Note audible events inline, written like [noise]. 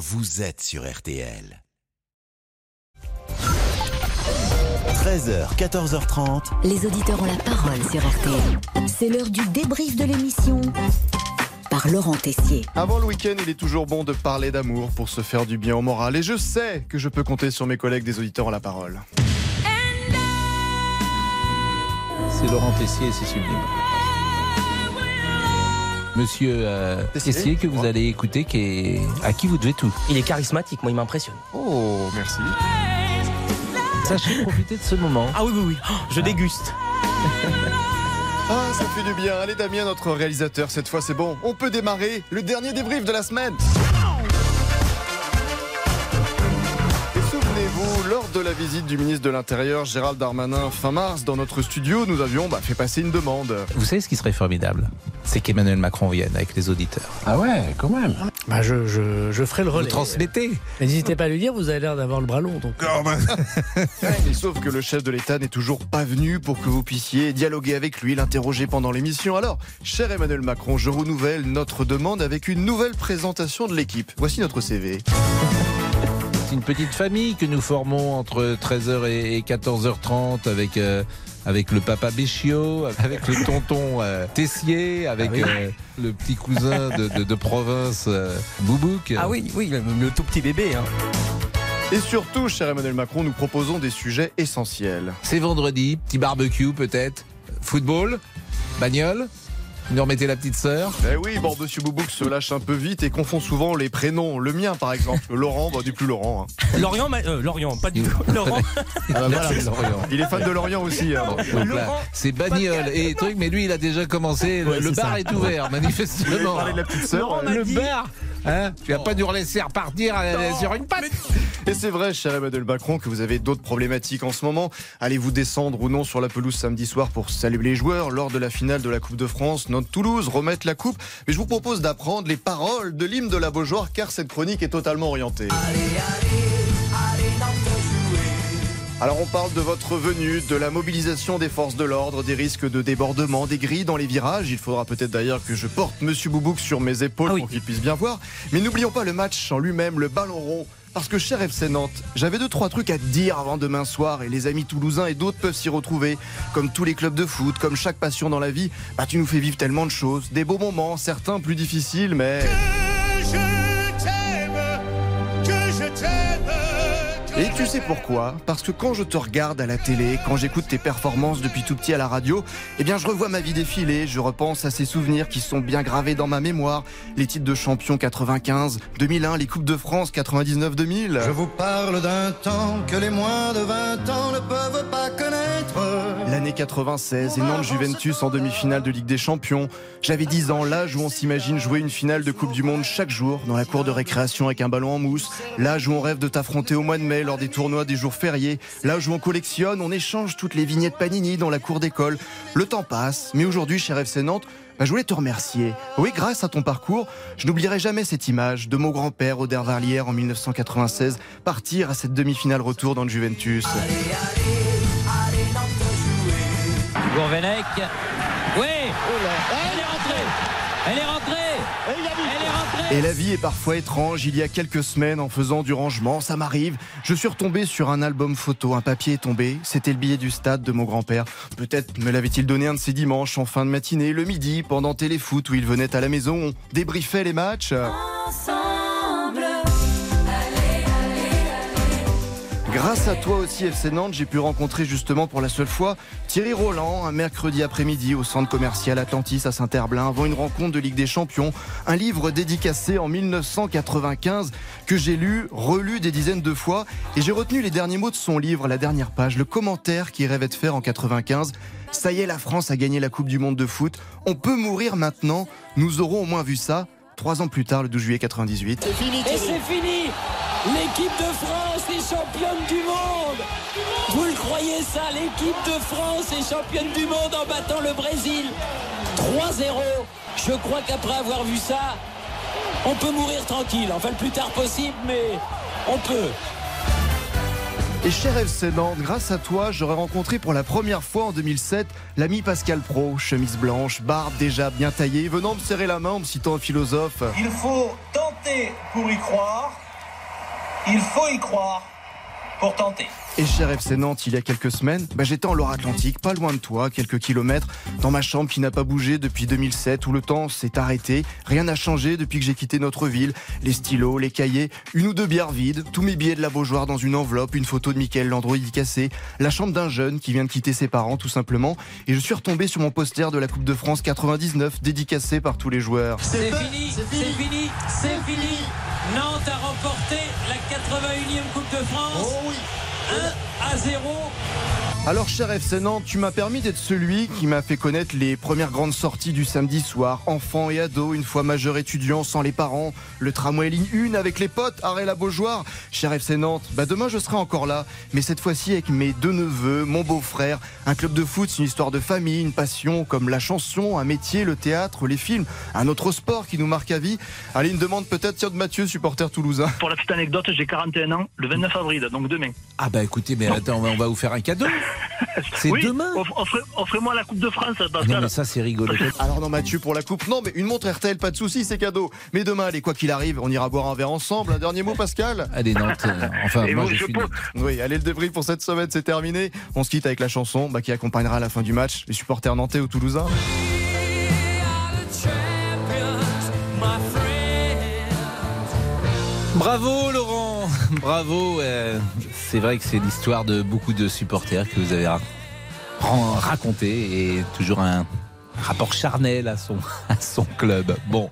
vous êtes sur RTL. 13h, 14h30. Les auditeurs ont la parole sur RTL. C'est l'heure du débrief de l'émission par Laurent Tessier. Avant le week-end, il est toujours bon de parler d'amour pour se faire du bien au moral. Et je sais que je peux compter sur mes collègues des auditeurs ont la parole. C'est Laurent Tessier et c'est sublime. Monsieur euh, Tessier que vous allez écouter, qui est... à qui vous devez tout. Il est charismatique, moi il m'impressionne. Oh, merci. Sachez profiter de ce moment. Ah oui, oui, oui, Oh, je déguste. Ah, ça fait du bien. Allez, Damien, notre réalisateur, cette fois c'est bon. On peut démarrer le dernier débrief de la semaine. Lors de la visite du ministre de l'Intérieur, Gérald Darmanin, fin mars, dans notre studio, nous avions bah, fait passer une demande. Vous savez ce qui serait formidable? C'est qu'Emmanuel Macron vienne avec les auditeurs. Ah ouais, quand même. Bah je, je, je ferai le Vous relais. transmettez Mais N'hésitez pas à lui dire, vous avez l'air d'avoir le bras long. Donc... Et [laughs] sauf que le chef de l'État n'est toujours pas venu pour que vous puissiez dialoguer avec lui, l'interroger pendant l'émission. Alors, cher Emmanuel Macron, je renouvelle notre demande avec une nouvelle présentation de l'équipe. Voici notre CV. C'est une petite famille que nous formons entre 13h et 14h30 avec, euh, avec le papa Béchiot, avec le tonton euh, Tessier, avec Ah oui. euh, le petit cousin de, de- de province euh, Boubouk. Ah oui, oui, le, le tout petit bébé. Hein. Et surtout, cher Emmanuel Macron, nous proposons des sujets essentiels. C'est vendredi, petit barbecue peut-être, football, bagnole. Nous remettez la petite sœur. Eh oui, bon, Monsieur Boubouk se lâche un peu vite et confond souvent les prénoms. Le mien, par exemple, [laughs] Laurent, bah, du plus Laurent. hein. Lorient, ma- euh, Lorient, pas du tout. Laurent, [laughs] Ah, bah, voilà. Lorient. Il est fan de Lorient aussi. hein. Donc là, Laurent, c'est bagnole et truc, mais lui il a déjà commencé. Le, Ouais, le c'est bar ça. est ouvert, [laughs] manifestement. de la petite sœur Laurent m'a Le dit- bar Hein tu vas pas nous laisser repartir euh, sur une patte Et c'est vrai, cher Emmanuel Macron, que vous avez d'autres problématiques en ce moment. Allez-vous descendre ou non sur la pelouse samedi soir pour saluer les joueurs lors de la finale de la Coupe de France, notre Toulouse, remettre la coupe Mais je vous propose d'apprendre les paroles de l'hymne de la Beaujoire, car cette chronique est totalement orientée. Alors on parle de votre venue, de la mobilisation des forces de l'ordre, des risques de débordement, des grilles dans les virages. Il faudra peut-être d'ailleurs que je porte Monsieur Boubouk sur mes épaules Ah oui. pour qu'il puisse bien voir. Mais n'oublions pas le match en lui-même, le ballon rond. Parce que cher FC Nantes, j'avais deux trois trucs à te dire avant demain soir et les amis toulousains et d'autres peuvent s'y retrouver. Comme tous les clubs de foot, comme chaque passion dans la vie, bah tu nous fais vivre tellement de choses, des beaux moments, certains plus difficiles, mais Et tu sais pourquoi? Parce que quand je te regarde à la télé, quand j'écoute tes performances depuis tout petit à la radio, eh bien je revois ma vie défiler, je repense à ces souvenirs qui sont bien gravés dans ma mémoire. Les titres de champion 95, 2001, les Coupes de France 99-2000. Je vous parle d'un temps que les moins de 20 ans ne peuvent pas connaître. L'année 96 et Juventus en demi-finale de Ligue des Champions. J'avais 10 ans, l'âge où on s'imagine jouer une finale de Coupe du Monde chaque jour dans la cour de récréation avec un ballon en mousse. L'âge où on rêve de t'affronter au mois de mai lors des tournois des jours fériés. L'âge où on collectionne, on échange toutes les vignettes Panini dans la cour d'école. Le temps passe, mais aujourd'hui, cher FC Nantes, bah, je voulais te remercier. Oui, grâce à ton parcours, je n'oublierai jamais cette image de mon grand-père au Dervarlière en 1996 partir à cette demi-finale retour dans le Juventus. Gourvenec. Oui Elle est rentrée Elle est rentrée Elle est rentrée Et la vie est parfois étrange. Il y a quelques semaines, en faisant du rangement, ça m'arrive. Je suis retombé sur un album photo. Un papier est tombé. C'était le billet du stade de mon grand-père. Peut-être me l'avait-il donné un de ces dimanches en fin de matinée, le midi, pendant téléfoot où il venait à la maison. On débriefait les matchs. Grâce à toi aussi, FC Nantes, j'ai pu rencontrer justement pour la seule fois Thierry Roland un mercredi après-midi au centre commercial Atlantis à Saint-Herblain avant une rencontre de Ligue des Champions. Un livre dédicacé en 1995 que j'ai lu, relu des dizaines de fois et j'ai retenu les derniers mots de son livre, la dernière page, le commentaire qu'il rêvait de faire en 95. Ça y est, la France a gagné la Coupe du Monde de foot. On peut mourir maintenant. Nous aurons au moins vu ça. Trois ans plus tard, le 12 juillet 98. Et c'est fini L'équipe de France est championne du monde Vous le croyez ça L'équipe de France est championne du monde en battant le Brésil 3-0 Je crois qu'après avoir vu ça, on peut mourir tranquille. Enfin, le plus tard possible, mais on peut. Et cher FC Nantes, grâce à toi, j'aurais rencontré pour la première fois en 2007 l'ami Pascal Pro, chemise blanche, barbe déjà bien taillée, venant me serrer la main en me citant un philosophe. Il faut tenter pour y croire Il faut y croire pour tenter. Et cher FC Nantes, il y a quelques semaines, bah, j'étais en Loire-Atlantique, pas loin de toi, quelques kilomètres, dans ma chambre qui n'a pas bougé depuis 2007, où le temps s'est arrêté. Rien n'a changé depuis que j'ai quitté notre ville. Les stylos, les cahiers, une ou deux bières vides, tous mes billets de la Beaujoire dans une enveloppe, une photo de Michael Landreau dédicacée, la chambre d'un jeune qui vient de quitter ses parents, tout simplement. Et je suis retombé sur mon poster de la Coupe de France 99, dédicacé par tous les joueurs. C'est fini, c'est fini, c'est fini. Nantes a remporté la 81e Coupe de France. 1 à 0. Alors, cher FC Nantes, tu m'as permis d'être celui qui m'a fait connaître les premières grandes sorties du samedi soir. Enfant et ado, une fois majeur étudiant, sans les parents, le tramway ligne 1 avec les potes, arrêt la Beaujoire. Cher FC Nantes, bah demain je serai encore là, mais cette fois-ci avec mes deux neveux, mon beau-frère. Un club de foot, c'est une histoire de famille, une passion comme la chanson, un métier, le théâtre, les films, un autre sport qui nous marque à vie. Allez, une demande peut-être, tiens, de Mathieu, supporter toulousain. Pour la petite anecdote, j'ai 41 ans, le 29 avril, donc demain. Ah bah écoutez, mais attends, on va- on va vous faire un cadeau. [laughs] C'est oui, demain. off- offrez- Offrez-moi la Coupe de France, Ah Pascal. non mais ça c'est rigolo. [laughs] Alors non Mathieu pour la coupe, non mais une montre RTL, pas de souci, c'est cadeau. Mais demain, allez, quoi qu'il arrive, on ira boire un verre ensemble. Un dernier mot Pascal? Allez Nantes, euh, enfin Et moi bon, je je suis. Oui, allez, le débrief pour cette semaine, c'est terminé. On se quitte avec la chanson bah, qui accompagnera à la fin du match les supporters nantais ou toulousains. Bravo Laurent, [laughs] bravo. euh, c'est vrai que c'est l'histoire de beaucoup de supporters que vous avez raconté et toujours un rapport charnel à son, [laughs] à son club. Bon,